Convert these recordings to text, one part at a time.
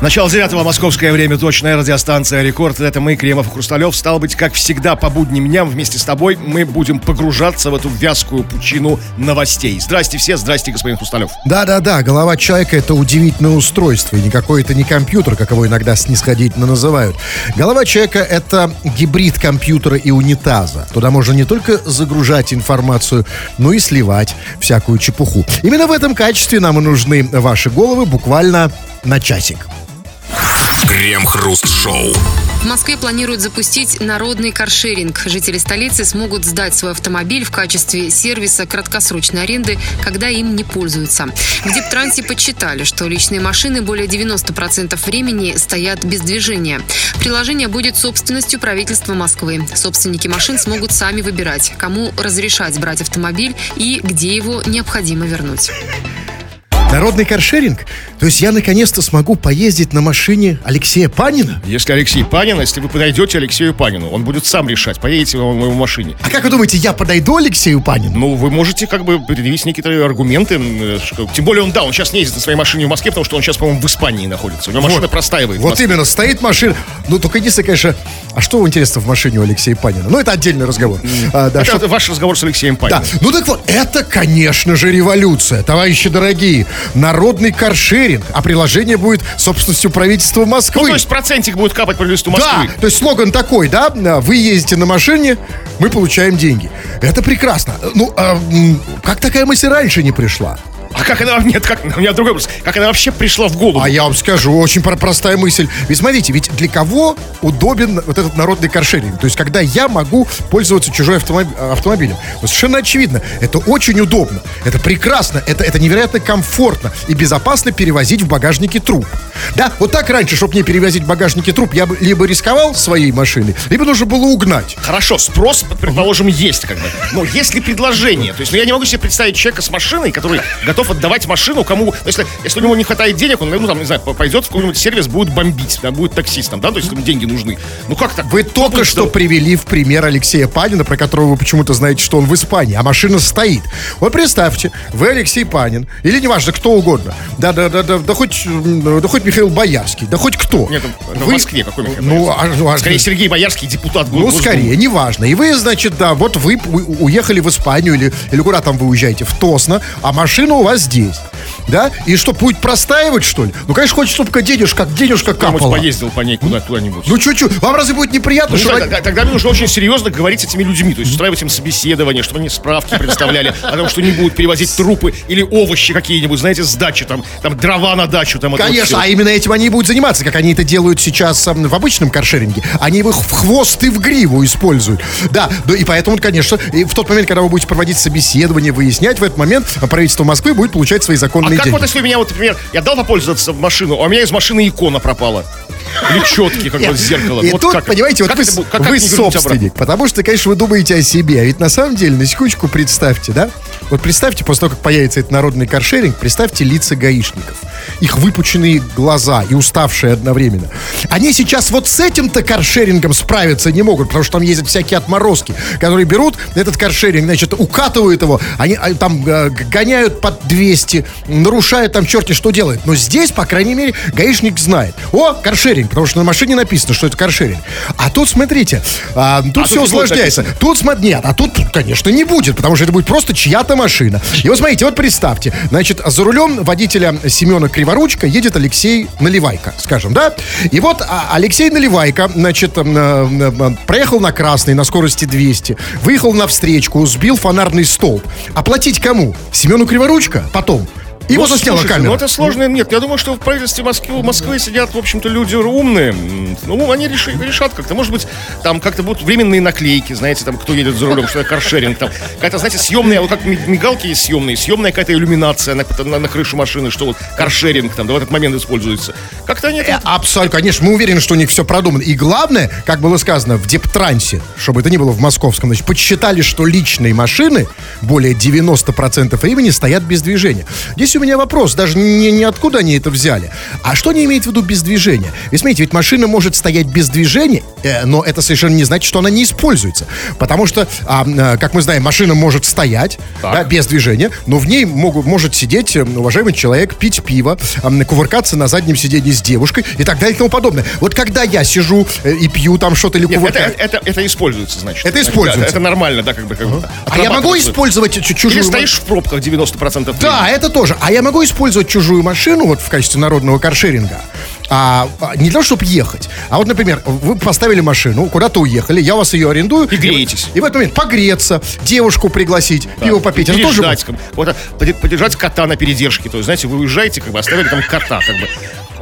Начало девятого московское время, точная радиостанция «Рекорд». Это мы, Кремов и Хрусталев. Стало быть, как всегда, по будним дням вместе с тобой мы будем погружаться в эту вязкую пучину новостей. Здрасте все, здрасте, господин Хрусталев. Да-да-да, голова человека — это удивительное устройство, и никакой это не компьютер, как его иногда снисходительно называют. Голова человека — это гибрид компьютера и унитаза. Туда можно не только загружать информацию, но и сливать всякую чепуху. Именно в этом качестве нам и нужны ваши головы буквально на часик. Крем-хруст-шоу. В Москве планируют запустить народный каршеринг. Жители столицы смогут сдать свой автомобиль в качестве сервиса краткосрочной аренды, когда им не пользуются. В Дептрансе подсчитали, что личные машины более 90% времени стоят без движения. Приложение будет собственностью правительства Москвы. Собственники машин смогут сами выбирать, кому разрешать брать автомобиль и где его необходимо вернуть. Народный каршеринг? То есть я наконец-то смогу поездить на машине Алексея Панина? Если Алексей Панин, если вы подойдете Алексею Панину, он будет сам решать, поедете вы в его машине. А как вы думаете, я подойду Алексею Панину? Ну, вы можете как бы предъявить некоторые аргументы. э, Тем более он, да, он сейчас не ездит на своей машине в Москве, потому что он сейчас, по-моему, в Испании находится. У него машина простаивает. Вот именно, стоит машина. Ну, только единственное, конечно, а что интересно в машине у Алексея Панина? Ну, это отдельный разговор. А, да, Это что- ваш разговор с Алексеем Паниным. Да, ну так вот, это, конечно же, революция, товарищи дорогие. Народный каршеринг, а приложение будет собственностью правительства Ну, Москвы. то есть процентик будет капать по листу да, Москвы. то есть слоган такой, да, вы ездите на машине, мы получаем деньги. Это прекрасно. Ну, а, как такая мысль раньше не пришла? А как она... Нет, как... У меня другой вопрос. Как она вообще пришла в голову? А я вам скажу, очень про- простая мысль. Ведь смотрите, ведь для кого удобен вот этот народный каршеринг? То есть, когда я могу пользоваться чужой автомоб- автомобилем. Вот совершенно очевидно, это очень удобно, это прекрасно, это, это невероятно комфортно и безопасно перевозить в багажнике труп. Да, вот так раньше, чтобы мне перевозить в багажнике труп, я бы либо рисковал своей машиной, либо нужно было угнать. Хорошо, спрос, предположим, есть как бы. Но есть ли предложение? То есть, ну, я не могу себе представить человека с машиной, который готов отдавать машину кому... ну, Если, если у него не хватает денег, он, ну, там, не знаю, пойдет в какой-нибудь сервис, будет бомбить, да, будет таксистом, да, то есть ему деньги нужны. Ну, как так? Вы только будет что здорово. привели в пример Алексея Панина, про которого вы почему-то знаете, что он в Испании, а машина стоит. Вот представьте, вы Алексей Панин, или неважно, кто угодно, да, да, да, да, да хоть, да хоть Михаил Боярский, да хоть кто. Нет, это в Москве какой Михаил Ну, а, ну, а- Скорее, Сергей Боярский, депутат ну, Госдумы. скорее, неважно. И вы, значит, да, вот вы уехали в Испанию или, или куда там вы уезжаете, в Тосно, а машина у вас здесь. Да? И что, будет простаивать, что ли? Ну, конечно, хочется, чтобы денежка, денежка капала. поездил по ней куда- куда-нибудь. Ну, чуть-чуть. Вам разве будет неприятно, Ну, что... тогда, тогда мне нужно очень серьезно говорить с этими людьми, то есть устраивать им собеседование, чтобы они справки представляли о том, что не будут перевозить трупы или овощи какие-нибудь, знаете, с дачи, там, там дрова на дачу, там вот Конечно, всё. а именно этим они и будут заниматься, как они это делают сейчас ам, в обычном каршеринге. Они его в хвост и в гриву используют. Да, ну и поэтому, конечно, в тот момент, когда вы будете проводить собеседование, выяснять, в этот момент правительство Москвы будет получать свои А законные как деньги. вот если у меня, вот, например, я дал попользоваться в машину, а у меня из машины икона пропала? Или четкий, как вот зеркало. И вот тут, как? понимаете, вот Как вы, это? Как- вы как вернуть собственник, потому что, конечно, вы думаете о себе, а ведь на самом деле, на секундочку представьте, да? Вот представьте, после того, как появится этот народный каршеринг, представьте лица гаишников. Их выпученные глаза и уставшие одновременно. Они сейчас вот с этим-то каршерингом справиться не могут, потому что там ездят всякие отморозки, которые берут этот каршеринг, значит, укатывают его, они а, там э, гоняют под 200, нарушают там черти что делают. Но здесь, по крайней мере, гаишник знает. О, каршеринг, потому что на машине написано, что это каршеринг. А тут, смотрите, а, тут тут все усложняется. Тут, смотри, нет, а тут, конечно, не будет, потому что это будет просто чья-то машина. И вот смотрите, вот представьте, значит, за рулем водителя Семена Криворучка едет Алексей Наливайко, скажем, да? И вот а, Алексей Наливайко, значит, проехал на красный на скорости 200, выехал на встречку, сбил фонарный столб. Оплатить кому? Семену Потом. Его Ну, засняла слушайте, камера. Ну, это сложно. Нет, я думаю, что в правительстве Москвы, Москвы сидят, в общем-то, люди умные. Ну, они реши- решат как-то. Может быть, там как-то будут временные наклейки, знаете, там, кто едет за рулем, что это каршеринг. Там какая-то, знаете, съемная, вот как ми- мигалки есть съемные, съемная какая-то иллюминация на, на, на крышу машины, что вот каршеринг там, да, в этот момент используется. Как-то они это... Э, Абсолютно, конечно, мы уверены, что у них все продумано. И главное, как было сказано, в Дептрансе, чтобы это не было в московском, значит, подсчитали, что личные машины более 90% времени стоят без движения. Здесь у меня вопрос, даже не, не откуда они это взяли, а что они имеют в виду без движения? Ведь смотрите, ведь машина может стоять без движения, э, но это совершенно не значит, что она не используется. Потому что, а, э, как мы знаем, машина может стоять да, без движения, но в ней могут, может сидеть э, уважаемый человек, пить пиво, э, кувыркаться на заднем сиденье с девушкой и так далее и тому подобное. Вот когда я сижу э, и пью там что-то или Нет, это, кувыркаюсь... это, это используется, значит. Это используется. да, это нормально, да, как бы. Как бы А я могу использовать чу- чужую... Или стоишь в пробках 90% Да, времени. это тоже. А я могу использовать чужую машину вот в качестве народного каршеринга. А, а, не для того, чтобы ехать. А вот, например, вы поставили машину, куда-то уехали, я вас ее арендую. И греетесь. И, в этот момент погреться, девушку пригласить, пиво попить. Это тоже... Как вот, подержать кота на передержке. То есть, знаете, вы уезжаете, как бы оставили там кота, как бы,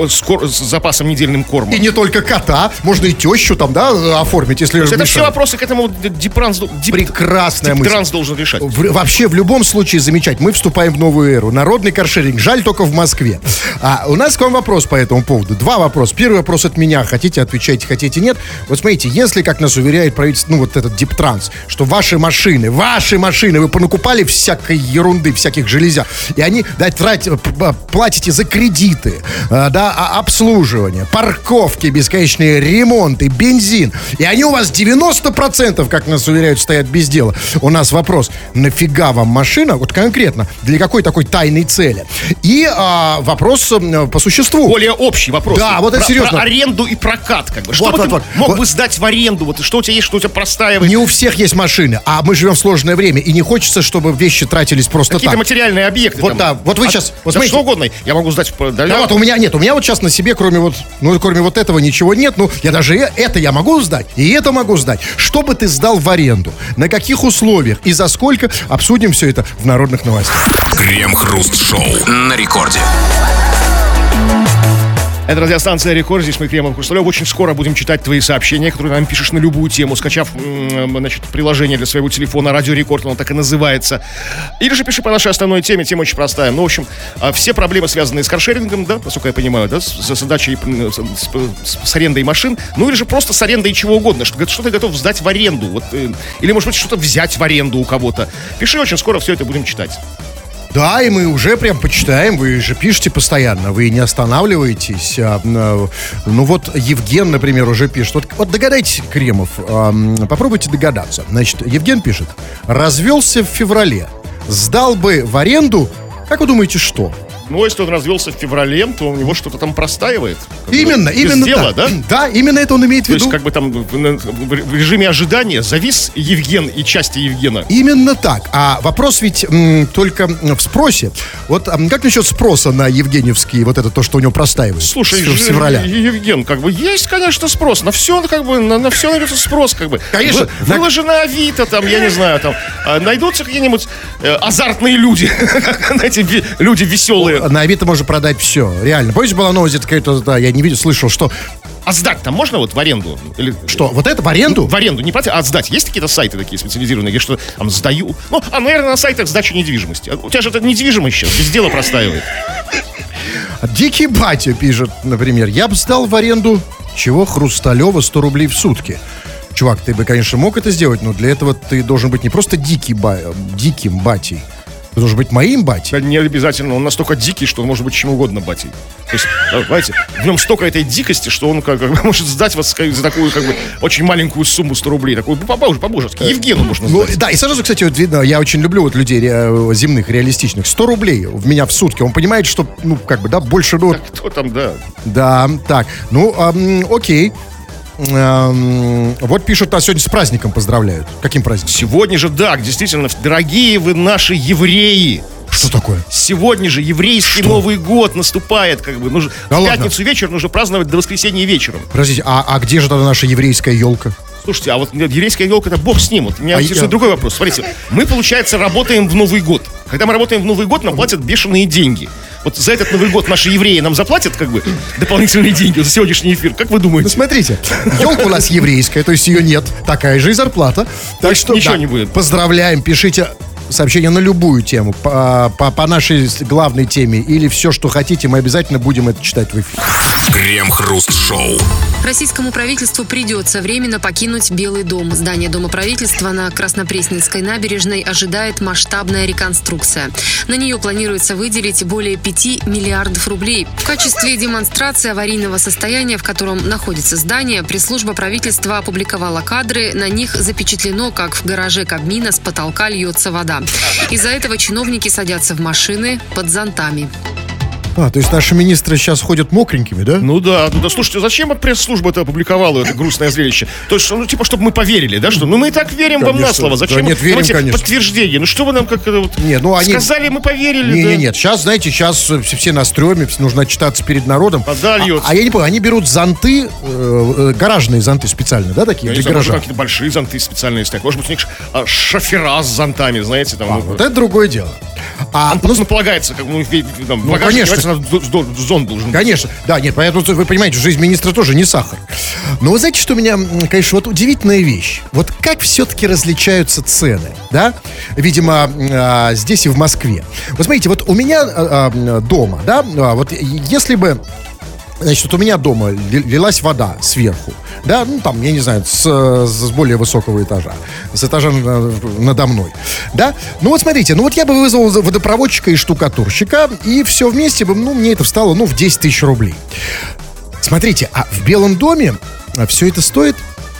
с, кор- с запасом недельным кормом. И не только кота, можно и тещу там, да, оформить, если То есть это все вопросы к этому Дептранс, деп- Прекрасная мысль. Дептранс должен решать. В- вообще, в любом случае, замечать. Мы вступаем в новую эру. Народный каршеринг. Жаль только в Москве. А, у нас к вам вопрос по этому поводу. Два вопроса. Первый вопрос от меня. Хотите, отвечайте, хотите, нет. Вот смотрите, если, как нас уверяет правительство, ну, вот этот Дептранс, что ваши машины, ваши машины, вы понакупали всякой ерунды, всяких железяк, и они, да, п- платите за кредиты, а, да, а- обслуживание, парковки, бесконечные ремонты, бензин, и они у вас 90%, как нас уверяют, стоят без дела. У нас вопрос, нафига вам машина, вот конкретно, для какой такой тайной цели? И а, вопрос м, по существу. Более общий вопрос. Да, вот это Про- серьезно. Про аренду и прокат, как бы. Что Вот, бы вот, ты вот. мог Вот. бы сдать в аренду? Вот что у тебя есть, что у тебя простаивает? Не у всех есть машины, а мы живем в сложное время, и не хочется, чтобы вещи тратились просто Какие-то так. материальные объекты. Вот там. да, вот вы щас- вот да смотрите. что угодно. Я могу сдать в Да вот у меня нет, у меня вот сейчас на себе, кроме вот, ну, кроме вот этого ничего нет. Ну, я даже это я могу сдать, и это могу сдать. Что бы ты сдал в аренду? На каких условиях и за сколько? Обсудим все это в народных новостях. Крем-хруст-шоу на рекорде. Это радиостанция Рекорд, здесь мы Кремов Хрусталев. Очень скоро будем читать твои сообщения, которые нам пишешь на любую тему, скачав значит, приложение для своего телефона Радио Рекорд, оно так и называется. Или же пиши по нашей основной теме, тема очень простая. Ну, в общем, а, все проблемы, связанные с каршерингом, да, насколько я понимаю, да, с, с задачей с, с- с арендой машин, ну или же просто с арендой чего угодно, что, что ты готов сдать в аренду, вот, э, или, может быть, что-то взять в аренду у кого-то. Пиши, очень скоро все это будем читать. Да, и мы уже прям почитаем, вы же пишете постоянно, вы не останавливаетесь. А, м, ну вот Евген, например, уже пишет. Вот, вот догадайтесь, Кремов, ам, попробуйте догадаться. Значит, Евген пишет, развелся в феврале, сдал бы в аренду, как вы думаете, что? Ну, если он развелся в феврале, то у него что-то там простаивает. Как бы, Именно, именно дела, так. да? Да, именно это он имеет в То есть, виду. как бы там в режиме ожидания завис Евген и части Евгена. Именно так. А вопрос ведь м, только в спросе. Вот м, как насчет спроса на Евгеньевский, вот это то, что у него простаивает Слушай, с, с февраля? Евген, как бы есть, конечно, спрос. На все, как бы, на, на все найдется спрос, как бы. Конечно. Вы- Выложи на Авито, там, я не знаю, там, а, найдутся какие-нибудь э, азартные люди, знаете, ви- люди веселые. На Авито можно продать все, реально. Помните, была новость, какая-то, да, я не видел, слышал, что... А сдать там можно вот в аренду? Или, Что, вот это в аренду? В аренду, не платить, а сдать. Есть какие-то сайты такие специализированные, где что там сдаю? Ну, а, наверное, на сайтах сдача недвижимости. А У тебя же это недвижимость сейчас, без дела простаивает. Дикий батя пишет, например, я бы сдал в аренду, чего, Хрусталева 100 рублей в сутки. Чувак, ты бы, конечно, мог это сделать, но для этого ты должен быть не просто дикий ба- диким батей, ты должен быть моим батей. Да не обязательно, он настолько дикий, что он может быть чем угодно батей. То есть, э, знаете, в нем столько этой дикости, что он как, как бы может сдать вас как- за такую как бы очень маленькую сумму 100 рублей. Такую, ну, побоже, по-божески. Евгену можно Ну, сдать. да, и сразу, кстати, вот видно, я очень люблю вот людей ре- земных, реалистичных. 100 рублей в меня в сутки. Он понимает, что, ну, как бы, да, больше, ну, Кто там, да. да, так. Ну, ам, окей. Ам, вот пишут, нас сегодня с праздником поздравляют. Каким праздником? Сегодня же, да, действительно, дорогие вы наши евреи. Что такое? Сегодня же еврейский Что? Новый год наступает, как бы. Нужно, Да в ладно? пятницу вечер нужно праздновать до воскресенья вечером. Подождите, а, а где же тогда наша еврейская елка? Слушайте, а вот еврейская елка, это бог с ним. Вот меня А интересует я- другой вопрос. Смотрите, мы, получается, работаем в Новый год. Когда мы работаем в Новый год, нам платят бешеные деньги. Вот за этот Новый год наши евреи нам заплатят, как бы, дополнительные деньги за сегодняшний эфир. Как вы Ну, думаете? смотрите, елка у нас еврейская, то есть ее нет, такая же и зарплата. Так что ничего да, не будет. Поздравляем, пишите сообщение на любую тему, по, по, по нашей главной теме или все, что хотите, мы обязательно будем это читать в эфире. Крем-хруст-шоу. Российскому правительству придется временно покинуть Белый дом. Здание Дома правительства на Краснопресненской набережной ожидает масштабная реконструкция. На нее планируется выделить более 5 миллиардов рублей. В качестве демонстрации аварийного состояния, в котором находится здание, пресс-служба правительства опубликовала кадры. На них запечатлено, как в гараже Кабмина с потолка льется вода. Из-за этого чиновники садятся в машины под зонтами. А, то есть наши министры сейчас ходят мокренькими, да? Ну да, ну да, слушайте, зачем пресс-служба это опубликовала, это грустное зрелище? То есть, ну, типа, чтобы мы поверили, да, что? Ну, мы и так верим вам на Конечно. слово. Зачем? Да нет, верим, Давайте конечно. подтверждение. Ну, что вы нам как-то вот... Не, ну, они- Сказали, мы поверили, Не, да. не, нет, сейчас, знаете, сейчас все, все на стреме, нужно отчитаться перед народом. Льется. А, а я не понял, они берут зонты, э, э, гаражные зонты специально, да, такие, Я для знаю, гаража? какие-то большие зонты специальные стоят. Может быть, у них а, шофера с зонтами, знаете, там. А, ну, вот это другое дело. А, ну, ну, полагается, как, ну, там, Ну, конечно. Давайте, у нас зо- зон должен. Конечно, да, нет, поэтому вы понимаете, жизнь министра тоже не сахар. Но вы знаете, что у меня, конечно, вот удивительная вещь. Вот как все-таки различаются цены, да? Видимо, а, здесь и в Москве. Вот смотрите, вот у меня а, а, дома, да, вот если бы Значит, вот у меня дома ли- лилась вода сверху, да, ну там, я не знаю, с, с более высокого этажа, с этажа на- надо мной, да. Ну вот смотрите, ну вот я бы вызвал водопроводчика и штукатурщика, и все вместе бы, ну, мне это встало, ну, в 10 тысяч рублей. Смотрите, а в Белом доме все это стоит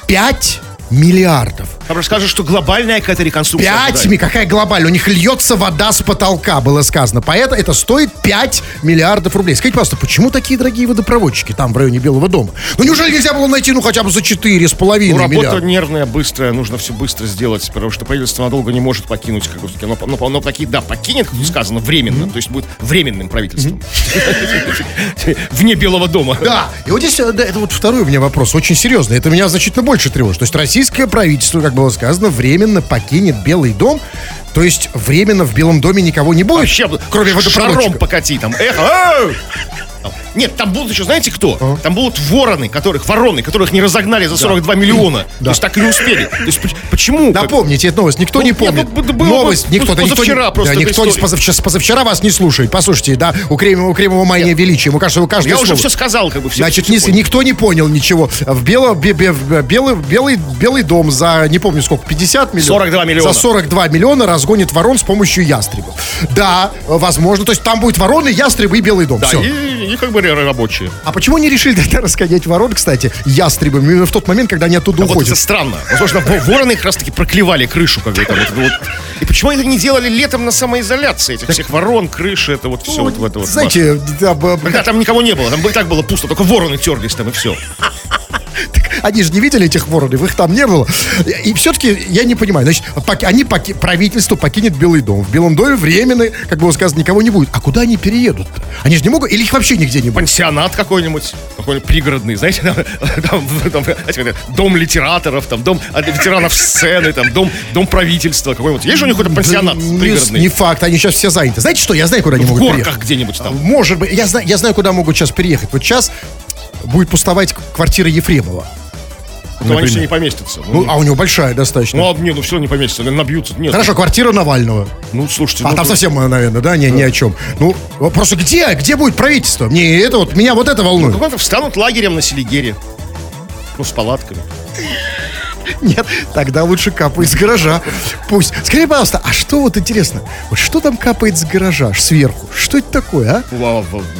5 миллиардов. Там же скажут, что глобальная какая-то реконструкция. Пять, ожидается. ми- какая глобальная? У них льется вода с потолка, было сказано. Поэтому это стоит 5 миллиардов рублей. Скажите, пожалуйста, почему такие дорогие водопроводчики там в районе Белого дома? Ну неужели нельзя было найти, ну, хотя бы за 4 с Ну, половиной работа миллиарда? нервная, быстрая, нужно все быстро сделать, потому что правительство надолго не может покинуть, как бы, оно, оно, оно таки, да, покинет, как сказано, временно, то есть будет временным правительством. Вне Белого дома. Да, и вот здесь, э, да, это вот второй у меня вопрос, очень серьезный. Это меня значительно больше тревожит. То есть российское правительство, как было сказано, временно покинет Белый дом. То есть временно в Белом доме никого не будет, Вообще, кроме шаром водопроводчика. покати там. Эх, ау! Нет, там будут еще, знаете кто? Там будут вороны, которых, вороны, которых не разогнали за 42 миллиона. То есть так и не успели. То есть поч- почему? Напомните эту новость, никто Ну, не нет, помнит. ну, было бы новость, никто, да, никто, позавчера не- просто да, никто не с позавчера, с позавчера вас не слушает. Послушайте, да, у Кремова, у Кремова мания величия. Ему кажется, вы каждое Я уже слово. все сказал, как бы все. Значит, все не- никто не понял ничего. В бело, бе- бе- белый, белый, белый дом за, не помню сколько, 50 миллионов? 42 миллиона. За 42 миллиона разгонит ворон с помощью ястребов. Да, возможно. То есть там будет вороны, ястребы и белый дом. Да, Все. и, и как бы рабочие. А почему не решили тогда расгонять ворон, кстати, ястребами именно в тот момент, когда они оттуда А вот уходят? это странно. Возможно, во- вороны как раз таки проклевали крышу, как бы там. вот, вот. И почему они это не делали летом на самоизоляции этих всех ворон, крыши, это вот все вот в это вот. Знаете, да, Когда там никого не было, там и так было пусто, только вороны терлись там и все. Они же не видели этих воронов, их там не было. И все-таки я не понимаю. Значит, они поки- правительство покинет Белый дом. В Белом доме временно, как было сказано, никого не будет. А куда они переедут? Они же не могут, или их вообще нигде не будет? Пансионат какой-нибудь, какой-нибудь пригородный, знаете, там, там, там, дом литераторов, там, дом а, ветеранов сцены, там, дом, дом правительства какой-нибудь. Есть же у них какой-то пансионат Да не, пригородный? не факт, они сейчас все заняты. Знаете что, я знаю, куда они в могут горках переехать. где-нибудь там. Может быть, я знаю, я знаю, куда могут сейчас переехать. Вот сейчас будет пустовать квартира Ефремова. Они например. все не поместятся. Ну, а у него большая достаточно. Ну, а, не, ну все не поместятся, наверное, набьются. Нет, Хорошо, квартира Навального. ну, слушайте. А ну, там ну, совсем, наверное, да, ни, ни о чем. Ну, просто где, где будет правительство? Мне это вот, меня вот это волнует. какой-то встанут лагерем на Селигере. Ну, с палатками. Нет, тогда лучше капает с гаража. Пусть. Скажи, пожалуйста, а что вот интересно? Вот что там капает с гаража аж сверху? Что это такое, а?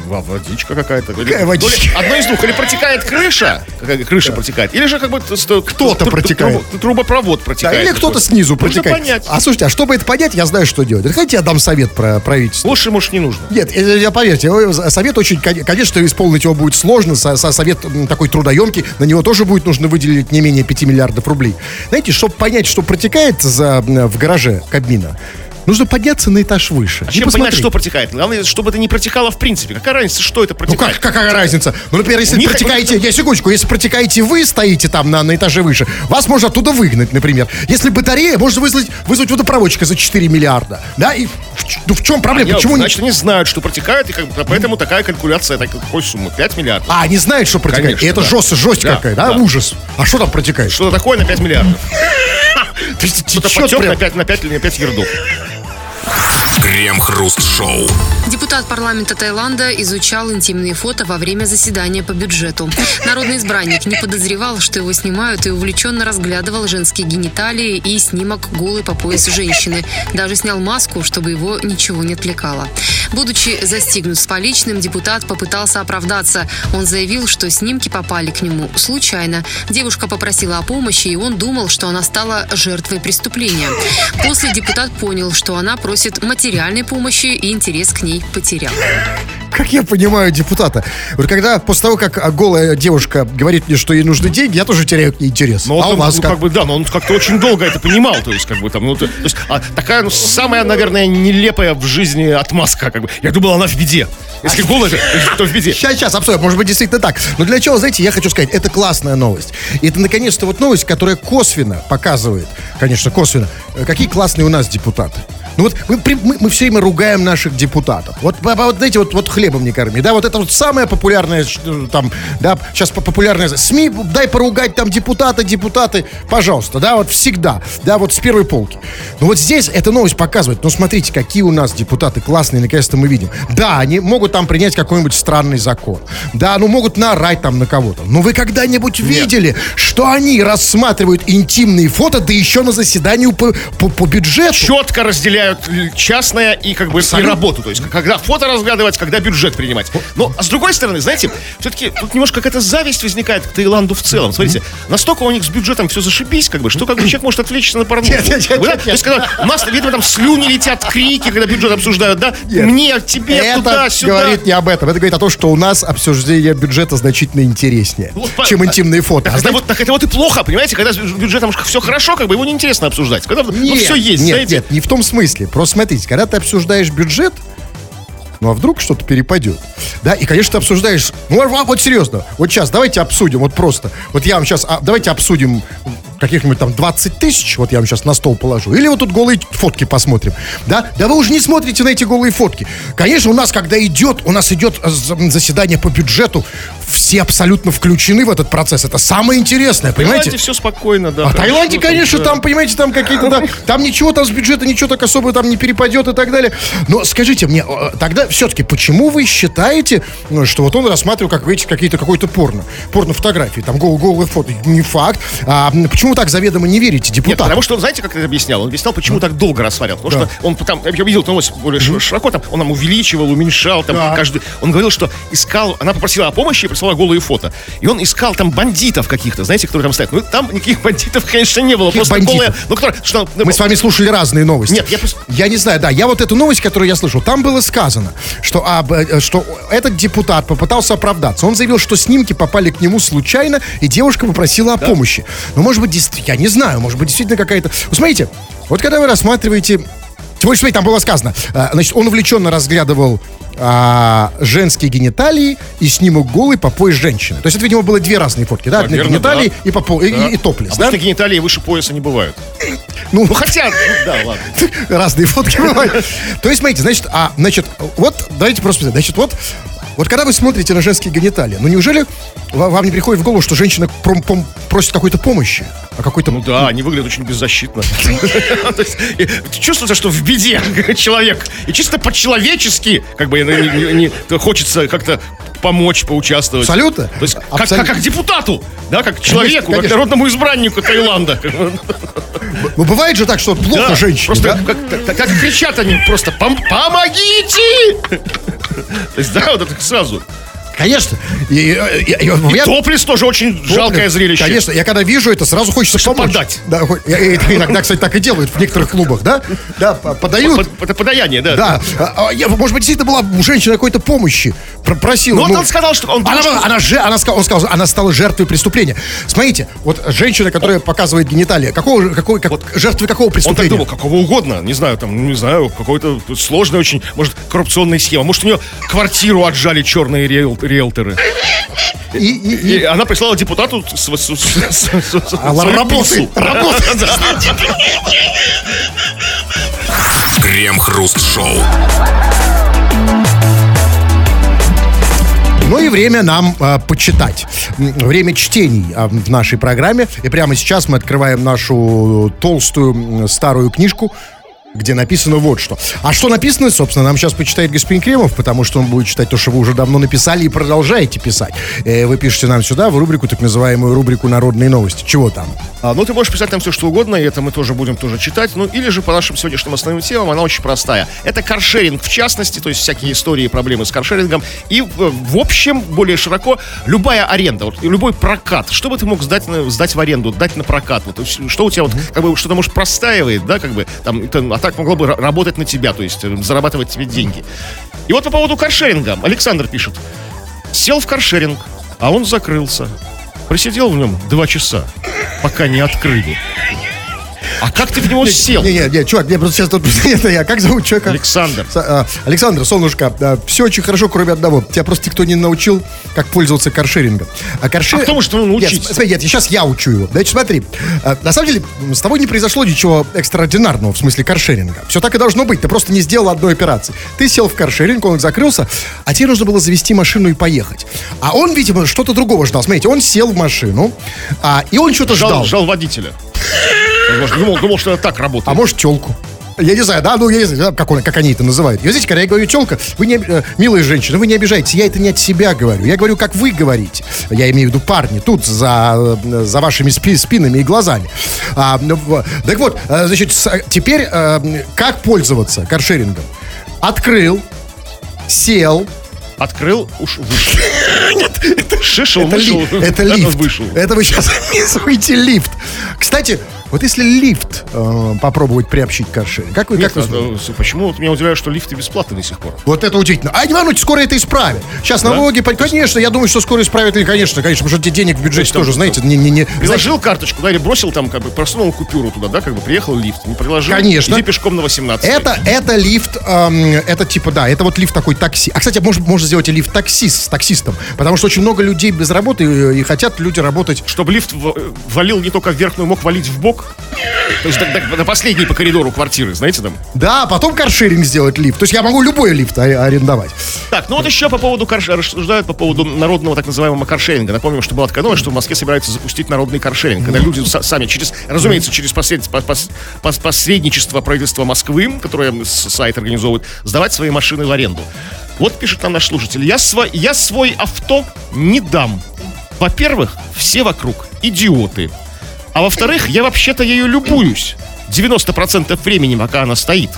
Водичка какая-то. Какая водичка? Одно из двух. Или протекает крыша, какая крыша протекает, или же как бы Кто-то протекает. трубо- Трубопровод протекает. или кто-то снизу протекает. А слушайте, а чтобы это понять, я знаю, что делать. Хотите, я дам совет про правительство? Лучше, может, не нужно. Нет, э, я поверьте, э, совет очень, кон- конечно, исполнить его будет сложно, со- со- совет такой трудоемкий, на него тоже будет нужно выделить не менее 5 миллиардов рублей. Знаете, чтобы понять, что протекает за, м, в гараже Кабмина, нужно подняться на этаж выше. А чем посмотреть. что протекает? Главное, чтобы это не протекало в принципе. Какая разница, что это Ну протекает? как, какая разница? Ну, например, если них- протекаете, я секундочку, если протекаете вы, стоите там на, на этаже выше, вас можно оттуда выгнать, например. Если батарея, можно вызвать, вызвать водопроводчика за 4 миллиарда. Да, и ну, в чем проблема? Я- Почему не... значит, они знают, что протекает, и как поэтому такая калькуляция так, какой суммы? 5 миллиардов. А, они знают, что протекает. Конечно, и это да. жесть, жесть Да, какая, да? да. Ужас. А что там протекает? Что-то такое на 5 миллиардов. Что-то потек на 5, на 5 или на 5 ярдов. Крем-хруст-шоу. Депутат парламента Таиланда изучал интимные фото во время заседания по бюджету. Народный избранник не подозревал, что его снимают и увлеченно разглядывал женские гениталии и снимок голой по пояс женщины. Даже снял маску, чтобы его ничего не отвлекало. Будучи застигнут с поличным, депутат попытался оправдаться. Он заявил, что снимки попали к нему случайно. Девушка попросила о помощи, и он думал, что она стала жертвой преступления. После депутат понял, что она просит материальной помощи и интерес к ней потерял. Как я понимаю депутата? Вот когда после того, как а, голая девушка говорит мне, что ей нужны деньги, я тоже теряю к ней интерес. Но а он, у вас ну, как? как бы, да, но он как-то очень долго это понимал, то есть, как бы там, ну, то, то есть, а, такая, ну, самая, наверное, нелепая в жизни отмазка, как бы. Я думал, она в беде. Если голая, то, то в беде. Сейчас, сейчас, обсудим, может быть, действительно так. Но для чего, знаете, я хочу сказать, это классная новость. И это, наконец-то, вот новость, которая косвенно показывает, конечно, косвенно, э, какие классные у нас депутаты. Ну вот мы, мы, мы все время ругаем наших депутатов. Вот, вот знаете, вот, вот хлебом не корми, да, вот это вот самое популярное, э, там, да, сейчас по- популярное, СМИ, дай поругать там депутаты, депутаты, пожалуйста, да, вот всегда, да, вот с первой полки. Ну вот здесь эта новость показывает, ну смотрите, какие у нас депутаты классные, наконец-то мы видим. Да, они могут там принять какой-нибудь странный закон, да, ну могут наорать там на кого-то, но вы когда-нибудь видели, что они рассматривают интимные фото, да еще на заседании по, по, по бюджету? Четко разделяют л- частное и как бы и работу. То есть, когда фото разглядывать, когда бюджет принимать. Но, а с другой стороны, знаете, все-таки тут немножко какая-то зависть возникает к Таиланду в целом. Смотрите, настолько у них с бюджетом все зашибись, как бы, что как бы человек может отвлечься на порнуху. Нет, нет, нет, да? нет, То есть, когда у нас, видимо, там слюни летят, крики, когда бюджет обсуждают, да? Нет. Мне, тебе, это туда, сюда. говорит не об этом. Это говорит о том, что у нас обсуждение бюджета значительно интереснее, Вот по- чем интимные фото. Так А знаете- вот, так это вот и плохо, понимаете, когда с бюджетом все хорошо, как бы его неинтересно обсуждать. Когда ну, все есть, нет, знаете. нет, не в том смысле. Просто смотрите, когда ты обсуждаешь бюджет, ну а вдруг что-то перепадет? Да, и, конечно, ты обсуждаешь... Ну, а вот серьезно, вот сейчас давайте обсудим, вот просто. Вот я вам сейчас... а, давайте обсудим каких-нибудь там 20 тысяч, вот я вам сейчас на стол положу. Или вот тут голые фотки посмотрим. Да? Да вы уже не смотрите на эти голые фотки. Конечно, у нас, когда идет, у нас идет э, за- заседание по бюджету, все абсолютно включены в этот процесс. Это самое интересное, В понимаете? Таиланде все спокойно, да. А в Таиланде, конечно, да. там, понимаете, там какие-то, да, там ничего там с бюджета, ничего так особо там не перепадет и так далее. Но скажите мне, э, тогда все-таки, почему вы считаете, ну, что вот он рассматривал, как эти какие-то какой-то порно, порно-фотографии, там гол- голые фото, не факт. А почему так заведомо не верите Нет, депутатам? потому что он, знаете, как это объяснял? Он объяснял, почему так долго рассматривал. Потому Да. что он там, я видел новость более ши- широко, там, он там увеличивал, уменьшал, там, Да. каждый... Он говорил, что искал, она попросила о помощи прислала голые фото. И он искал там бандитов каких-то, знаете, которые там стоят. Ну, там никаких бандитов, конечно, не было. Просто бандитов? голые... Ну, которые... Что, ну, Мы с вами слушали разные новости. Нет, я просто- Я не знаю, да, я вот эту новость, которую я слышал, там было сказано, что, об, э, что этот депутат попытался оправдаться. Он заявил, что снимки попали к нему случайно, и девушка попросила о помощи. Но, может быть, действительно, я не знаю, может быть, действительно какая-то... Вот смотрите, вот когда вы рассматриваете... Тем более, смотрите, там было сказано, э, значит, он увлеченно разглядывал а, женские гениталии и снимок голый по пояс женщины. То есть это, видимо, было две разные фотки, да? Наверное, гениталии да. и, по, по- и- Да. и, и топлес, да? Обычно гениталии выше пояса не бывают. Ну, Ну, хотя... ну, Да, ладно. Разные фотки бывают. То есть, смотрите, значит, а, значит, вот, давайте просто, значит, вот, вот когда вы смотрите на женские гениталии, ну неужели ва- вам не приходит в голову, что женщина пром- пом- просит какой-то помощи, а какой-то... Ну да, они выглядят очень беззащитно. Чувствуется, что в беде человек. И чисто по-человечески, как бы хочется как-то помочь, поучаствовать. Абсолютно. То есть, как, как, как депутату, да, как человеку, как конечно. народному избраннику Таиланда. Ну, бывает же так, что плохо Да, женщине, Просто да? как, как- как кричат они просто «Пом- «Помогите!» То есть, да, вот это сразу. Конечно. И, и- и- и вот И я- топлес тоже очень жалкое зрелище. Конечно, я когда вижу это, сразу хочется Хочется помочь. подать. Да, я- это иногда, кстати, так и делают в некоторых клубах, да? Да, по- подают. Под- Это подаяние, да. Да, А, а, я, может быть, действительно была у женщины какой-то помощи, Пр- просила. Ну, вот он сказал, что он она, что- она, она сказала, он сказал, она стала жертвой преступления. Смотрите, вот женщина, которая показывает гениталии, какого, какой, как, жертвой какого Он так преступления? думал, какого угодно, не знаю, там, ну, не знаю, какой-то сложный очень, может, коррупционная схема. Может, у нее квартиру отжали черные риэл- риэлторы. И, и- и- И она прислала депутату с, с- с- с- с- А, пиццу. работай. Да. Крем-хруст-шоу. Ну и время нам а, почитать. Время чтений а, в нашей программе. И прямо сейчас мы открываем нашу толстую м, старую книжку. Где написано вот что. А что написано, собственно, нам сейчас почитает господин Кремов, потому что он будет читать то, что вы уже давно написали и продолжаете писать. Э, Вы пишете нам сюда, в рубрику, так называемую рубрику «Народные новости». Чего там? А, ну, ты можешь писать там все, что угодно, и это мы тоже будем тоже читать. Ну, или же по нашим сегодняшним основным темам, она очень простая. Это каршеринг в частности, то есть всякие истории и проблемы с каршерингом. И в, в общем, более широко, любая аренда, вот, любой прокат, что бы ты мог сдать, на- сдать в аренду, дать на прокат, вот, что у тебя вот, как бы, что-то, может, простаивает, да, как бы, там, так могло бы ра- работать на тебя, то есть, э, зарабатывать тебе деньги. И вот по поводу каршеринга, Александр пишет, сел в каршеринг, а он закрылся. Просидел в нем два часа, пока не открыли. А как ты в него сел? Не, не, не, чувак, я просто сейчас тут... Это я, как зовут человека? Александр. А, Александр, солнышко, все очень хорошо, кроме одного. Тебя просто никто не научил, как пользоваться каршерингом. А, каршер... А его Нет, научить? см- смотри, нет, сейчас я учу его. Значит, смотри, а, на самом деле, с тобой не произошло ничего экстраординарного в смысле каршеринга. Все так и должно быть. Ты просто не сделал одной операции. Ты сел в каршеринг, он закрылся, а тебе нужно было завести машину и поехать. А он, видимо, что-то другого ждал. Смотрите, он сел в машину, а, и он что-то ждал. жал водителя. Думал, думал, что это так работает. А может, телку. Я не знаю, да, ну, я не знаю, как, он, как они это называют. И вот здесь, когда я говорю телка, вы не, э, милые женщины, вы не обижайтесь, я это не от себя говорю. Я говорю, как вы говорите. Я имею в виду парни, тут за, э, за вашими спи- спинами и глазами. А, ну, так вот, э, значит, теперь как пользоваться каршерингом? Открыл, сел, Открыл, уж вышел. Шишел, это, вышел. ли- это лифт. Вышел. Это вы сейчас описываете лифт. Кстати, вот если лифт э, попробовать приобщить к каршеринг, как вы, Нет, как вы а, а, почему вот меня удивляет, что лифты бесплатны до сих пор? Вот это удивительно. А не волнуйтесь, скоро это исправят. Сейчас налоги, по- конечно, я думаю, что скоро исправят, и, конечно, конечно, потому что денег в бюджете там тоже, что? знаете, не, не, не. Приложил карточку, да, или бросил там, как бы, просунул купюру туда, да, как бы приехал лифт, не приложил. Конечно. Иди пешком на 18. Это, это лифт, эм, это типа, да, это вот лифт такой такси. А, кстати, может, можно сделать и лифт таксист с таксистом, потому что очень много людей без работы э, и хотят люди работать. Чтобы лифт в- э, валил не только вверх, но и мог валить в бок. То есть до, до- до последней по коридору квартиры, знаете там. Да, потом каршеринг сделать лифт. То есть я могу любой лифт а- арендовать. Так, ну вот еще по поводу каршеринга, рассуждают по поводу народного так называемого каршеринга. Напомним, что была такая новость, что в Москве собираются запустить народный каршеринг. Когда люди са- сами через, разумеется, через посред- по- пос- пос- посредничество правительства Москвы, которое сайт организовывает, сдавать свои машины в аренду. Вот пишет нам наш слушатель. Я, свой, я свой авто не дам. Во-первых, все вокруг идиоты. А во-вторых, я вообще-то ею любуюсь. 90% времени, пока она стоит.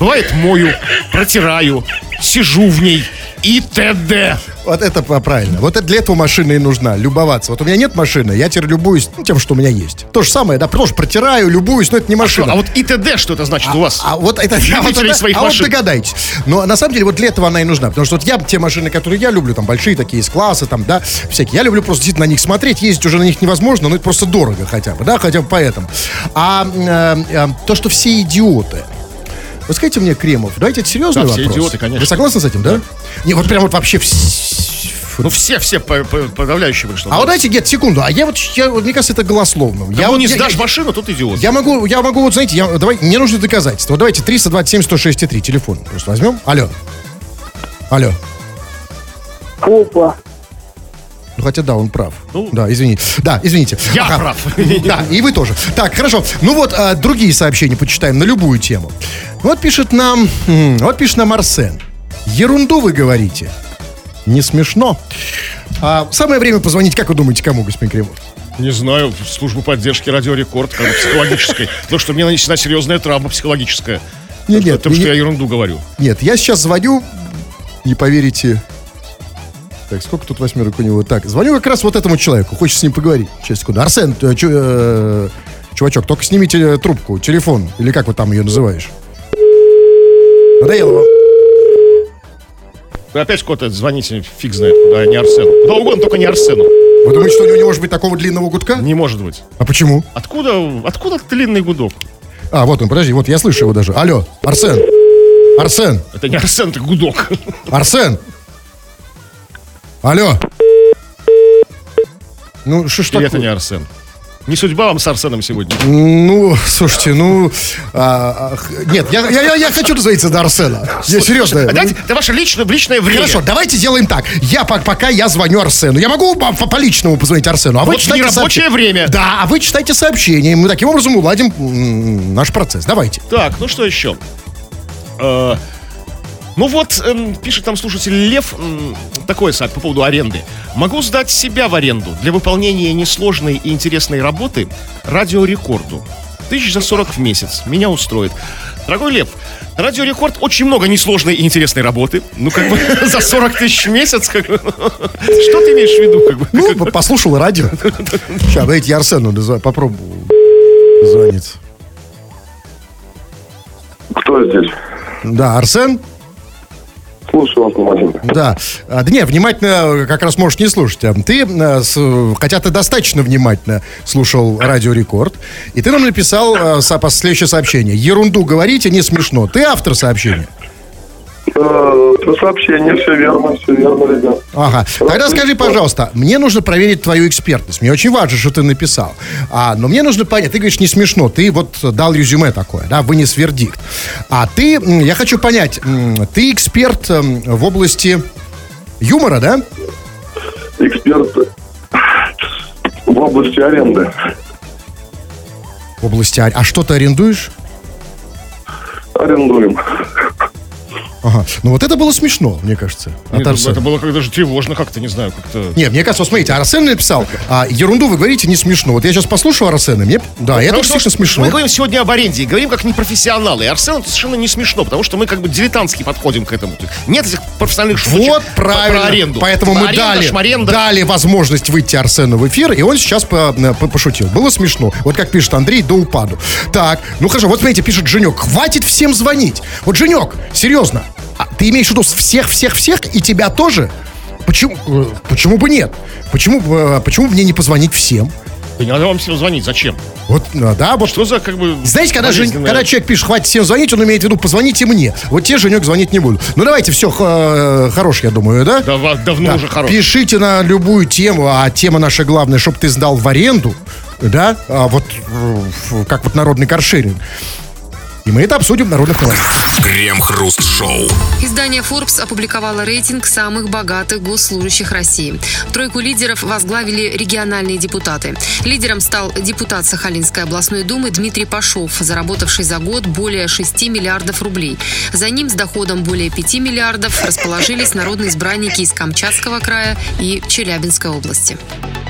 Бывает мою, протираю, сижу в ней и т.д. Вот это правильно. Вот это для этого машина и нужна. Любоваться. Вот у меня нет машины, я теперь любуюсь ну, тем, что у меня есть. То же самое, да, тоже протираю, любуюсь, но это не машина. А вот и т.д. что это значит у вас? А вот это, а вот, это- своих а вот машин. догадайтесь. Но на самом деле вот для этого она и нужна. Потому что вот я, те машины, которые я люблю, там большие такие из класса, там, да, всякие. Я люблю просто действительно на них смотреть. Ездить уже на них невозможно, но это просто дорого хотя бы, да, хотя бы поэтому. А э, э, то, что все идиоты. Вот скажите мне, Кремов, давайте это серьезный Да, все вопрос. идиоты, конечно. Вы согласны с этим, да? Не, вот прям вот вообще Ну все, все по- по- подавляющие большинство. А вот дайте, нет, секунду. А я вот, я, вот, мне кажется, это голословно. я Кому вот- не я- сдашь я- машину, тут идиот. Я могу, я могу, вот знаете, я, давай, мне нужны доказательства. Вот давайте 327 106 3 телефон просто возьмем. Алло. Алло. Опа. Ну, хотя да, он прав. Ну. да, извини. Да, извините. Я прав. Да, и вы тоже. Так, хорошо. Ну вот, а, другие сообщения почитаем на любую тему. Вот пишет нам, вот пишет нам Арсен. Ерунду вы говорите. Не смешно. А, самое время позвонить, как вы думаете, кому, господин Кремов? Не знаю, в службу поддержки Радио Рекорд, как психологической. Потому что мне нанесена серьезная травма психологическая. Нет, нет, Потому что я ерунду говорю. Нет, я сейчас звоню, не поверите. Так, сколько тут восьмерок у него? Так, звоню как раз вот этому человеку, хочется с ним поговорить. Сейчас, секунду. Арсен, э, чу- э, чувачок, только снимите э, трубку, телефон, или как вот там ее называешь? Надоело вам? Вы опять куда-то звоните, фиг знает куда, а не Арсену. Куда угодно, только не Арсену. Вы думаете, что у него не может быть такого длинного гудка? Не может быть. А почему? Откуда, откуда длинный гудок? А, вот он, подожди, вот я слышу его даже. Алло, Арсен. Арсен, Это не Арсен, это гудок. Арсен. Алло. Ну, что ж это не Арсен? Не судьба вам с Арсеном сегодня. Ну, слушайте, ну... а, а, нет, я, я, я- я хочу дозвониться до Арсена. Я серьезно. А Давайте, это ваше личное, личное время. Хорошо, давайте сделаем так. Я по- пока я звоню Арсену. Я могу по, по- по-личному позвонить Арсену, а вы Вот читайте нерабочее сообщ- время. Да, а вы читайте сообщения. и Мы таким образом уладим наш процесс. Давайте. Так, ну что еще? Э, ну вот, эм, пишет там слушатель Лев, м, такое сайт по поводу аренды. Могу сдать себя в аренду для выполнения несложной и интересной работы радиорекорду. Тысяч за 40 в месяц. Меня устроит. Дорогой Лев, радиорекорд очень много несложной и интересной работы. Ну, как бы за 40 тысяч в месяц, как бы. Что ты имеешь в виду, как бы? Ну, по- послушал радио. Сейчас, дайте я Арсену попробую звониться. Кто здесь? Да, Арсен? Слушаю вас внимательно. Да. А, да не, внимательно как раз можешь не слушать. А Ты, э, хотя ты достаточно внимательно слушал радиорекорд, и ты нам написал э, со- по- следующее сообщение. Ерунду говорите, не смешно. Ты автор сообщения. Э, По сообщению все верно, все верно, ребят. Ага. Тогда скажи, пожалуйста, мне нужно проверить твою экспертность. Мне очень важно, что ты написал. А, но мне нужно понять, ты говоришь, не смешно. Ты вот дал резюме такое, да, вынес вердикт. А ты, я хочу понять, ты эксперт м, в области юмора, да? Эксперт в области аренды. В области... а- А что ты арендуешь? Арендуем. Ага. Ну вот это было смешно, мне кажется. от Это, Арсена. это было как даже тревожно как-то, не знаю, как-то... Не, мне кажется, вот смотрите, Арсен написал, а ерунду вы говорите не смешно. Вот я сейчас послушал Арсена, мне, да, это действительно смешно. Мы говорим сегодня об аренде и говорим как непрофессионалы. И Арсен это совершенно не смешно, потому что мы как бы дилетантски подходим к этому. Нет этих профессиональных шуточек Вот правильно. про аренду. Поэтому мы аренда, дали, шмаренда. дали возможность выйти Арсену в эфир, и он сейчас по- по- пошутил. Было смешно. Вот как пишет Андрей, до упаду. Так, ну хорошо, вот смотрите, пишет Женек, хватит всем звонить. Вот, Женек, серьезно, а ты имеешь в виду всех-всех-всех и тебя тоже? Почему, э, почему бы нет? Почему, э, почему мне не позвонить всем? Да не надо вам всем звонить, зачем? Вот, э, да, вот Что за как бы... знаете, когда, же, когда человек пишет, хватит всем звонить, он имеет в виду, позвоните мне. Вот те Женек звонить не буду. Ну, давайте, все, хорош, я думаю, да? Дава- давно Да. уже хорош. Пишите на любую тему, а тема наша главная, чтобы ты сдал в аренду, да, а вот э, как вот народный каршеринг. И мы это обсудим в народных новостях. Крем-хруст-шоу. Издание Forbes опубликовало рейтинг самых богатых госслужащих России. Тройку лидеров возглавили региональные депутаты. Лидером стал депутат Сахалинской областной думы Дмитрий Пашов, заработавший за год более 6 миллиардов рублей. За ним с доходом более 5 миллиардов расположились народные избранники из Камчатского края и Челябинской области.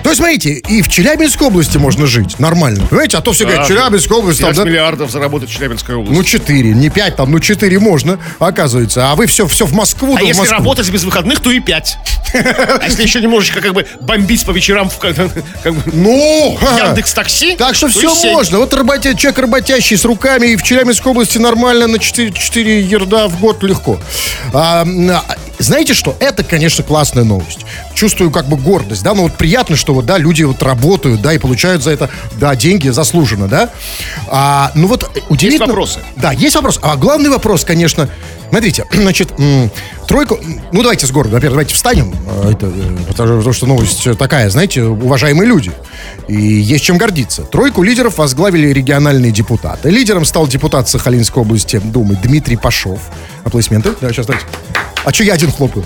То есть, смотрите, и в Челябинской области можно жить нормально. Понимаете, а то все говорят, Да. Челябинская область, там, 5 да, миллиардов заработать в Челябинской области. Ну 4, не 5 там, ну 4 можно, оказывается. А вы все, все в Москву, а если Москву. работать без выходных, то и 5. А если еще немножечко как бы бомбить по вечерам в как как бы, Ну, Яндекс Такси, Так что то и все можно. Вот работя, человек работящий с руками и в Челябинской области нормально на 4, 4 ерда в год легко. А, а, знаете что? Это, конечно, классная новость. Чувствую как бы гордость, да, но вот приятно, что вот, да, люди вот работают, да, и получают за это, да, деньги заслуженно, да. А, ну вот удивительно. вопросы. Да, есть вопрос. А главный вопрос, конечно, смотрите, значит, тройку, ну давайте с города, во-первых, давайте встанем, а, это, э, потому что новость такая, знаете, уважаемые люди, и есть чем гордиться. Тройку лидеров возглавили региональные депутаты. Лидером стал депутат Сахалинской области Думы Дмитрий Пашов. Аплодисменты. Да, сейчас давайте. А что я один хлопаю?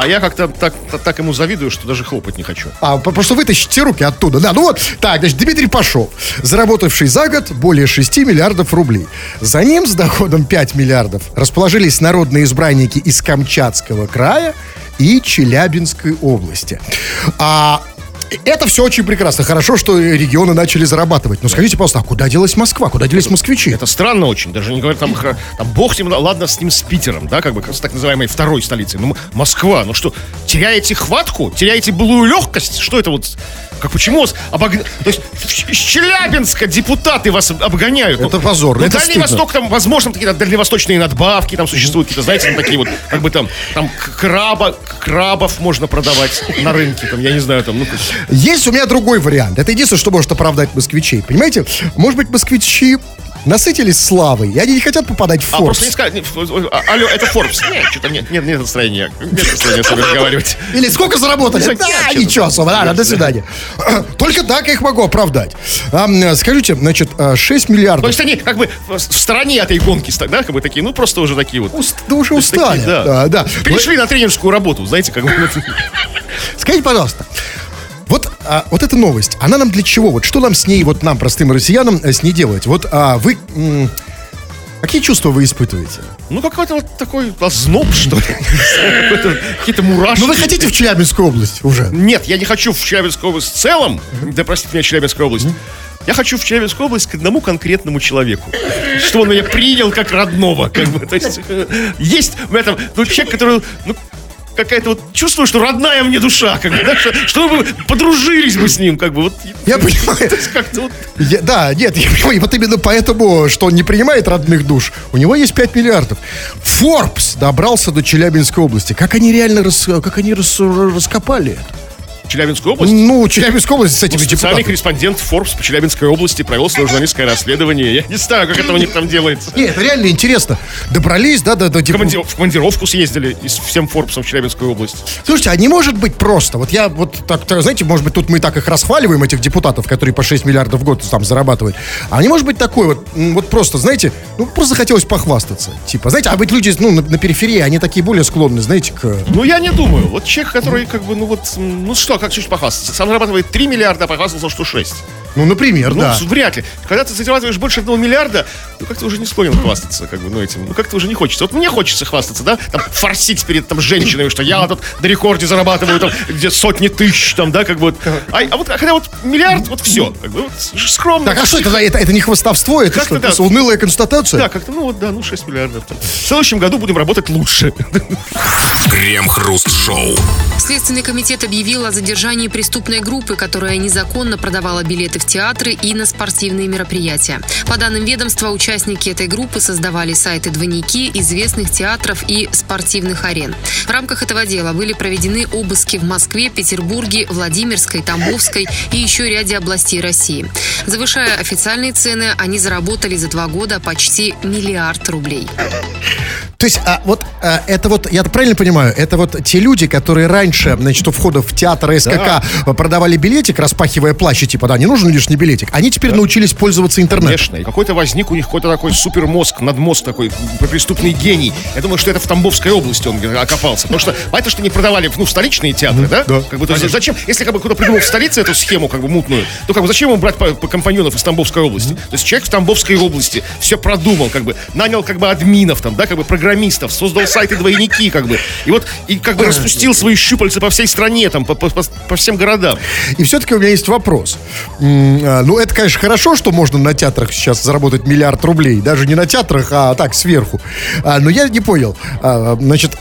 А я как-то так, так ему завидую, что даже хлопать не хочу. А, по- просто вытащите руки оттуда. Да, ну вот, так, значит, Дмитрий Пашов, заработавший за год более 6 миллиардов рублей. За ним с доходом 5 миллиардов расположились народные избранники из Камчатского края и Челябинской области. А это все очень прекрасно. Хорошо, что регионы начали зарабатывать. Но скажите, пожалуйста, а куда делась Москва? Куда делись москвичи? Это странно очень. Даже не говорят, там, там бог с ним, ладно, с ним с Питером, да, как бы с так называемой второй столицей. Ну, Москва, ну что, теряете хватку? Теряете былую легкость? Что это вот? Как почему вас обог- То есть из Челябинска депутаты вас об- обгоняют. Это позорно, ну, это Дальний стыдно. Восток, там, возможно, какие-то дальневосточные надбавки там существуют, какие-то, знаете, там такие вот, как бы там, там краба, крабов можно продавать на рынке, там, я не знаю, там, ну, Есть у меня другой вариант. Это единственное, что может оправдать москвичей. Понимаете? Может быть, москвичи насытились славой, и они не хотят попадать в А просто не Forbes. сказать, алло, это Forbes. Нет, что-то нет, нет, нет настроения. Нет настроения вами разговаривать. Или сколько заработали? Да, ничего особо, ладно, до свидания. Только так я их могу оправдать. А, Скажите, значит, а, 6 То миллиардов. есть они как бы в стороне этой гонки, да, как бы такие, ну просто уже такие вот. Уст- да уже такие, устали. да. Да, да. Перешли на тренерскую работу, знаете, как бы. Скажите, пожалуйста, вот, а, вот эта новость, она нам для чего? Вот что нам с ней, вот нам, простым россиянам, э, с ней делать? Вот а, вы... м, Какие чувства вы испытываете? Ну, какой-то вот такой озноб, что ли. Какие-то мурашки. Ну, вы хотите в Челябинскую область уже? Нет, я не хочу в Челябинскую область в целом. Да простите меня, Челябинская область. Я хочу в Челябинскую область к одному конкретному человеку. Что он меня принял как родного. Как бы. То есть э, есть в этом ну, человек, который ну, какая-то вот чувствую, что родная мне душа, как бы, да, что, что мы подружились бы с ним, как бы вот. Я понимаю. То есть как-то вот. Я- да, нет, я понимаю, вот именно поэтому, что он не принимает родных душ, у него есть 5 миллиардов. Forbes добрался до Челябинской области. Как они реально рас- как они рас- раскопали это? Челябинскую область. Ну, Челябинская область с этими Специальный депутатами. корреспондент Forbes по Челябинской области провел свое журналистское расследование. Я не знаю, как это у них там делается. Нет, это реально интересно. Добрались, да, до, до деп- Команди- В командировку съездили и с всем Форбсом в Челябинскую область. Слушайте, а не может быть просто? Вот я вот так, знаете, может быть, тут мы так их расхваливаем, этих депутатов, которые по 6 миллиардов в год там зарабатывают. А не может быть такой вот, вот просто, знаете, ну просто хотелось похвастаться. Типа, знаете, а быть люди, ну, на, на периферии, они такие более склонны, знаете, к... Ну, я не думаю. Вот человек, который, как бы, ну вот, ну что, как чуть похвастаться? Сам зарабатывает 3 миллиарда, а похвастался, что 6. Ну, например, Ну, да. вряд ли. Когда ты зарабатываешь больше одного миллиарда, ну, как-то уже не склонен хвастаться, как бы, ну, этим. Ну, как-то уже не хочется. Вот мне хочется хвастаться, да, там, форсить перед, там, женщиной, что я тут на рекорде зарабатываю, там, где сотни тысяч, там, да, как бы. А, а вот, а когда вот миллиард, вот все, как бы, вот, скромно. Так, а что это? Это, это не хвастовство, это Как-то что, да. просто унылая констатация? Да, как-то, ну, вот, да, ну, 6 миллиардов. Там. В следующем году будем работать лучше. Крем-хруст-шоу. Следственный комитет объявил о задержании преступной группы, которая незаконно продавала билеты в театры и на спортивные мероприятия. По данным ведомства, участники этой группы создавали сайты-двойники известных театров и спортивных арен. В рамках этого дела были проведены обыски в Москве, Петербурге, Владимирской, Тамбовской и еще ряде областей России. Завышая официальные цены, они заработали за два года почти миллиард рублей. То есть, а, вот а, это вот, я правильно понимаю, это вот те люди, которые раньше, значит, у входа в театр СКК продавали билетик, распахивая плащ, и типа, да, не нужен лишний билетик. Они теперь научились пользоваться интернетом. Конечно. И какой-то возник у них какой-то такой супермозг, надмозг такой, преступный гений. Я думаю, что это в Тамбовской области он окопался. Потому что, понятно, что не продавали, ну, в столичные театры, да? да, Как бы, то есть, зачем, если как бы кто-то придумал в столице эту схему, как бы, мутную, то как бы зачем ему брать по, по компаньонов из Тамбовской области? То есть человек в Тамбовской области все продумал, как бы, нанял как бы админов там, да, как бы программистов, создал сайты двойники, как бы, и вот, и как бы распустил свои щупальца по всей стране, там, по- по- по всем городам. И все-таки у меня есть вопрос. А, Ну, это, конечно, хорошо, что можно на театрах сейчас заработать миллиард рублей. Даже не на театрах, а так, сверху. А, Но я не понял. А, Значит,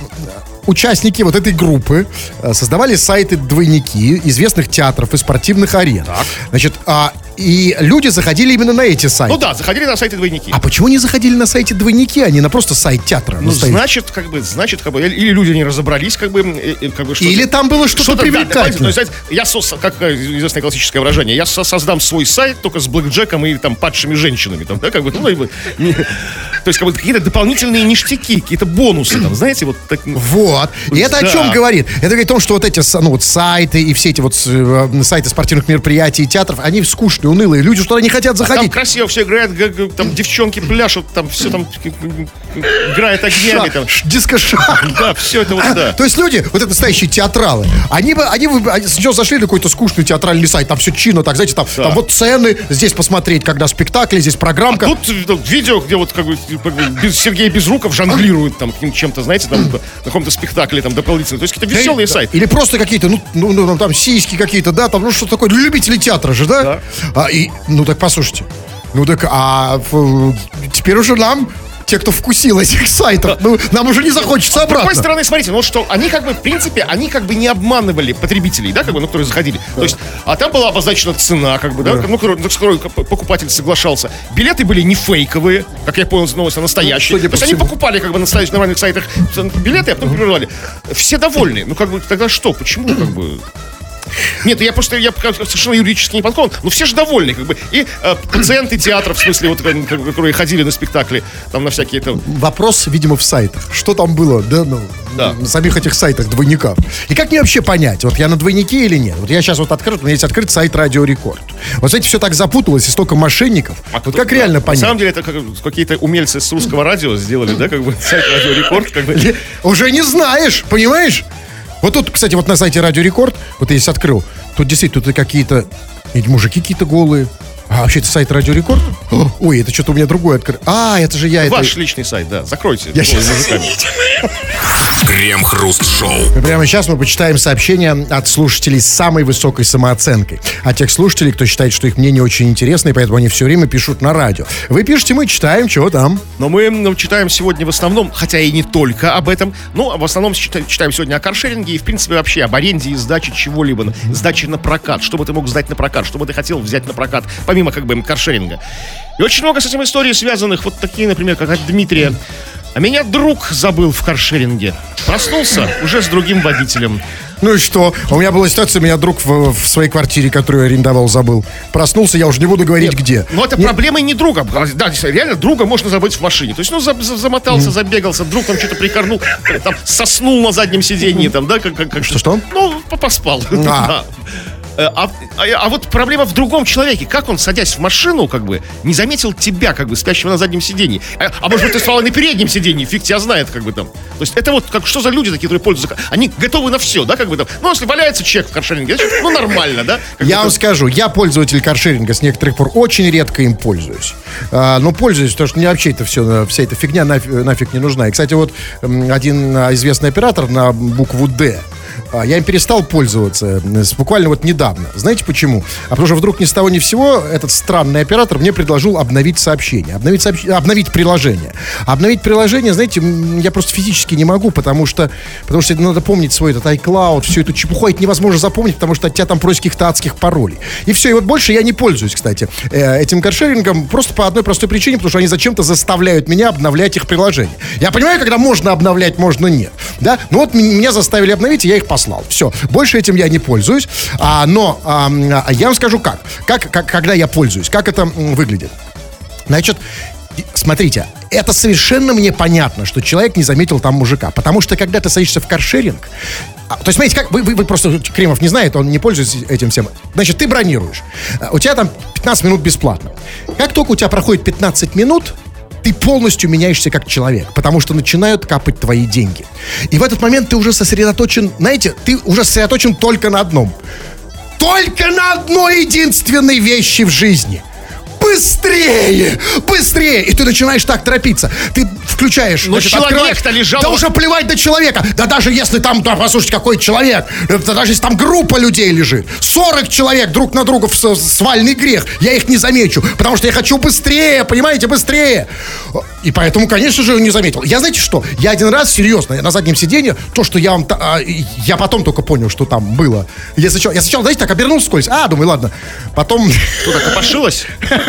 участники вот этой группы а, создавали сайты-двойники известных театров и спортивных арен. Значит, а, и люди заходили именно на эти сайты. Ну да, заходили на сайты двойники. А почему не заходили на сайте двойники, а не на просто сайт театра? Ну, настоящий? значит, как бы, значит, как бы, или люди не разобрались, как бы, э, э, как бы, что Или там было что-то да, привлекательное. знаете, я сос, как э, известное классическое выражение, я со- создам свой сайт только с блэкджеком и там падшими женщинами, там, да, как бы, ну, бы, не- то есть, как бы, какие-то дополнительные ништяки, какие-то бонусы, там, знаете, вот так, Вот. И это о Да. чем говорит? Это говорит о том, что вот эти ну, вот сайты и все эти вот сайты спортивных мероприятий и театров, они скучные, унылые. Люди что-то не хотят там заходить. красиво все играет, там девчонки пляшут, там все там играет огнями, там, Дискошаг. да, все это вот, да. То есть люди, вот это настоящие театралы, они бы, они бы сначала зашли на какой-то скучный театральный сайт, там все чинно, так, знаете, там, там вот цены, здесь посмотреть, когда спектакли, здесь программка. Тут э, видео, где вот как бы Сергей Безруков жонглирует там чем-то, знаете, там на каком-то спектакле там дополнительно. То есть какие-то веселые Да. сайты. Или просто какие-то, ну, ну, ну, там сиськи какие-то, да, там, ну, что такое, для любителей театра же, да? А, и, ну, так послушайте. Ну, так, а теперь уже нам, те, кто вкусил этих сайтов, ну, нам уже не захочется С другой обратно. стороны, смотрите, ну что, они как бы, в принципе, они как бы не обманывали потребителей, да, как бы, ну, которые заходили. То есть, а там была обозначена цена, как бы, да, ну, которую- с которой п- покупатель соглашался. Билеты были не фейковые, как я понял из новости, а настоящие. судя То есть они всему. покупали как бы на настоящих нормальных сайтах билеты, а потом перерывали. Все довольны. Ну, как бы, тогда что, почему, как бы... Нет, я просто я совершенно юридически не подкован. Но все же довольны, как бы. И э, пациенты театра, в смысле, вот, э, которые ходили на спектакли, там на всякие там. Вопрос, видимо, в сайтах. Что там было, да, ну, Да. на самих этих сайтах двойников. И как мне вообще понять, вот я на двойнике или нет? Вот я сейчас вот открыт, у меня есть открыт сайт Радио Рекорд. Вот знаете, все так запуталось, и столько мошенников. вот кто- как реально На понять? самом деле это как, какие-то умельцы с русского радио сделали, да, как бы сайт Радио Рекорд, как бы. Уже не знаешь, понимаешь? Вот тут, кстати, вот на сайте Радио Рекорд, вот я здесь открыл, тут действительно тут какие-то, мужики какие-то голые. А вообще это сайт Радио Рекорд? Ой, это что-то у меня другое открыл. А, это же я это... Ваш личный сайт, да, закройте. Я голыми щас- мужиками. Крем-хруст-шоу. Прямо сейчас мы почитаем сообщения от слушателей с самой высокой самооценкой. От тех слушателей, кто считает, что их мнение очень интересно, и поэтому они все время пишут на радио. Вы пишете, мы читаем, чего там. Но мы м, читаем сегодня в основном, хотя и не только об этом, но в основном чита- читаем сегодня о каршеринге и, в принципе, вообще об аренде и сдаче чего-либо, на- сдаче на прокат. Что бы ты мог сдать на прокат, что бы ты хотел взять на прокат, помимо как бы каршеринга. И очень много с этим историй связанных, вот такие, например, как от Дмитрия. А меня друг забыл в каршеринге. Проснулся уже с другим водителем. Ну и что? У меня была ситуация, меня друг в, в своей квартире, которую я арендовал, забыл. Проснулся, я уже не буду говорить, где. Но это Не- проблема не друга. Да, действительно, реально друга можно забыть в машине. То есть, ну, за- за- замотался, забегался, друг там что-то прикорнул, там, соснул на заднем сиденье, там, да, как... как, как Что-что? Ну, по- поспал. А. Да. Э, А, а- а вот проблема в другом человеке. Как он, садясь в машину, как бы, не заметил тебя, как бы, спящего на заднем сиденье. А, а может быть, ты спал на переднем сиденье, фиг тебя знает, как бы там. То есть это вот, как, что за люди такие, которые пользуются? Они готовы на все, да, как бы там. Ну, если валяется чек в каршеринге, значит, ну, нормально, да? Как Я вам скажу, я пользователь каршеринга с некоторых пор очень редко им пользуюсь. А, но пользуюсь, потому что мне вообще это все, вся эта фигня нафиг, нафиг не нужна. И, кстати, вот один а, известный оператор на букву «Д», я им перестал пользоваться с- буквально вот недавно. Знаете почему? А потому что вдруг ни с того ни с сего этот странный оператор мне предложил обновить сообщение, обновить, сообщ- обновить приложение. Обновить приложение, знаете, я просто физически не могу, потому что, потому что надо помнить свой этот iCloud, всю эту чепуху, это невозможно запомнить, потому что от тебя там просят каких-то адских паролей. И все, и вот больше я не пользуюсь, кстати, э, этим каршерингом, просто по одной простой причине, потому что они зачем-то заставляют меня обновлять их приложение. Я понимаю, когда можно обновлять, можно нет, да, но вот меня заставили обновить, и я их послал. Все, больше этим я не пользуюсь, а, но а, я вам скажу как, как, как, когда я пользуюсь, как это выглядит. Значит, смотрите, это совершенно мне понятно, что человек не заметил там мужика. Потому что когда ты садишься в каршеринг, а, то есть, смотрите, как вы, вы- вы просто, Кремов не знает, он не пользуется этим всем. Значит, ты бронируешь. А, У тебя там 15 минут бесплатно. Как только у тебя проходит 15 минут, ты полностью меняешься как человек, потому что начинают капать твои деньги. И в этот момент ты уже сосредоточен, знаете, ты уже сосредоточен только на одном. Только на одной единственной вещи в жизни. Быстрее! Быстрее! И ты начинаешь так торопиться. Ты включаешь... Но значит, человек-то лежал- Да уже плевать на человека. Да даже если там, да, послушайте, какой человек. Да даже если там группа людей лежит. 40 человек друг на друга в свальный грех. Я их не замечу. Потому что я хочу быстрее, понимаете, быстрее. И поэтому, конечно же, не заметил. Я, знаете что? Я один раз, серьезно, я на заднем сиденье, то, что я вам... а, я потом только понял, что там было. Я сначала, я сначала знаете, так обернулся вскользь. А, думаю, ладно. Потом... Кто-то копошилось?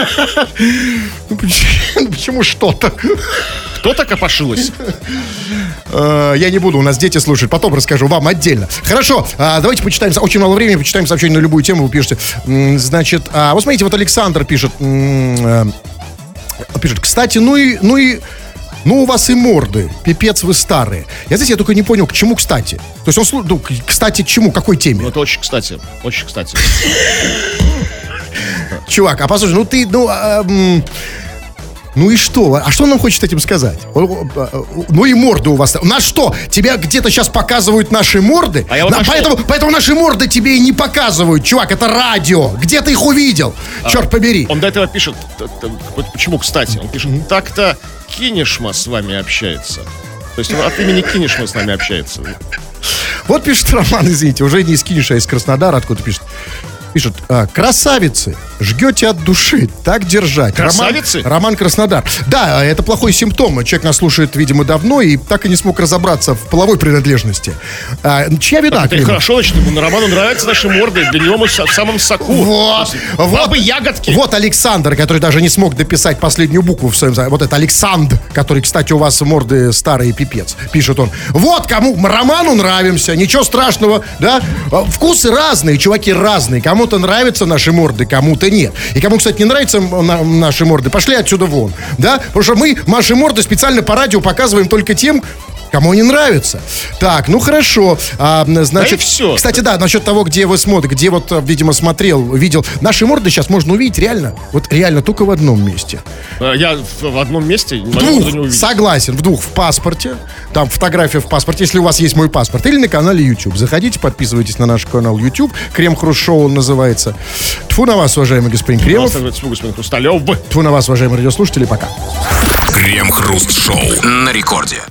Ну, почему, что-то? Кто-то копошилось? Э, Я не буду, у нас дети слушают, потом расскажу вам отдельно. Хорошо, а, давайте почитаем, очень мало времени, почитаем сообщение на любую тему, вы пишете. Значит, а, вот смотрите, вот Александр пишет, э, пишет, кстати, ну и, ну и, ну у вас и морды, пипец вы старые. Я, знаете, я только не понял, к чему кстати. То есть он, ну, кстати, к чему, какой теме? Ну, это очень кстати. Очень кстати. Чувак, а послушай, ну ты, ну, а, м, ну и что? А что он нам хочет этим сказать? А, Ну и морды у вас. На что? Тебя где-то сейчас показывают наши морды? А я вот На- нашел. поэтому, поэтому наши морды тебе и не показывают, чувак. Это радио. Где ты их увидел? Черт побери. Он до этого пишет, почему, кстати, он пишет, так-то Кинешма с вами общается. То есть от имени Кинешма с нами общается. Вот пишет Роман, извините, уже не из Киниша, а из Краснодара, откуда пишет. Пишет, а, красавицы, Жгете от души. Так держать. Красавицы? Роман, Роман Краснодар. Да, это плохой симптом. Человек нас слушает, видимо, давно и так и не смог разобраться в половой принадлежности. А, чья вина, Это хорошо, значит, Роману нравятся наши морды. Мы в самом соку. Вот, вот. Бабы ягодки. Вот Александр, который даже не смог дописать последнюю букву в своем... Вот это Александр, который, кстати, у вас морды старые пипец. Пишет он. Вот кому Роману нравимся, ничего страшного, да? Вкусы разные, чуваки разные. Кому-то нравятся наши морды, кому-то нет. И кому, кстати, не нравятся на- наши морды, пошли отсюда вон, да? Потому что мы наши морды специально по радио показываем только тем, Кому не нравится. Так, ну хорошо. А, значит, Да и всё. Кстати, да, насчет того, где вы смотрите, где вот, э, видимо, смотрел, видел. Наши морды сейчас можно увидеть реально, вот реально только в одном месте. Э, Я в одном месте В не двух, увидел. согласен, в двух, в паспорте. Там фотография в паспорте, если у вас есть мой паспорт. Или на канале YouTube. Заходите, подписывайтесь на наш канал YouTube. Крем Хруст Шоу он называется. Тфу на вас, уважаемый господин Кремов. Тьфу, господин Хрусталев. Тфу на вас, уважаемые радиослушатели. Пока. Крем-хруст-шоу на рекорде.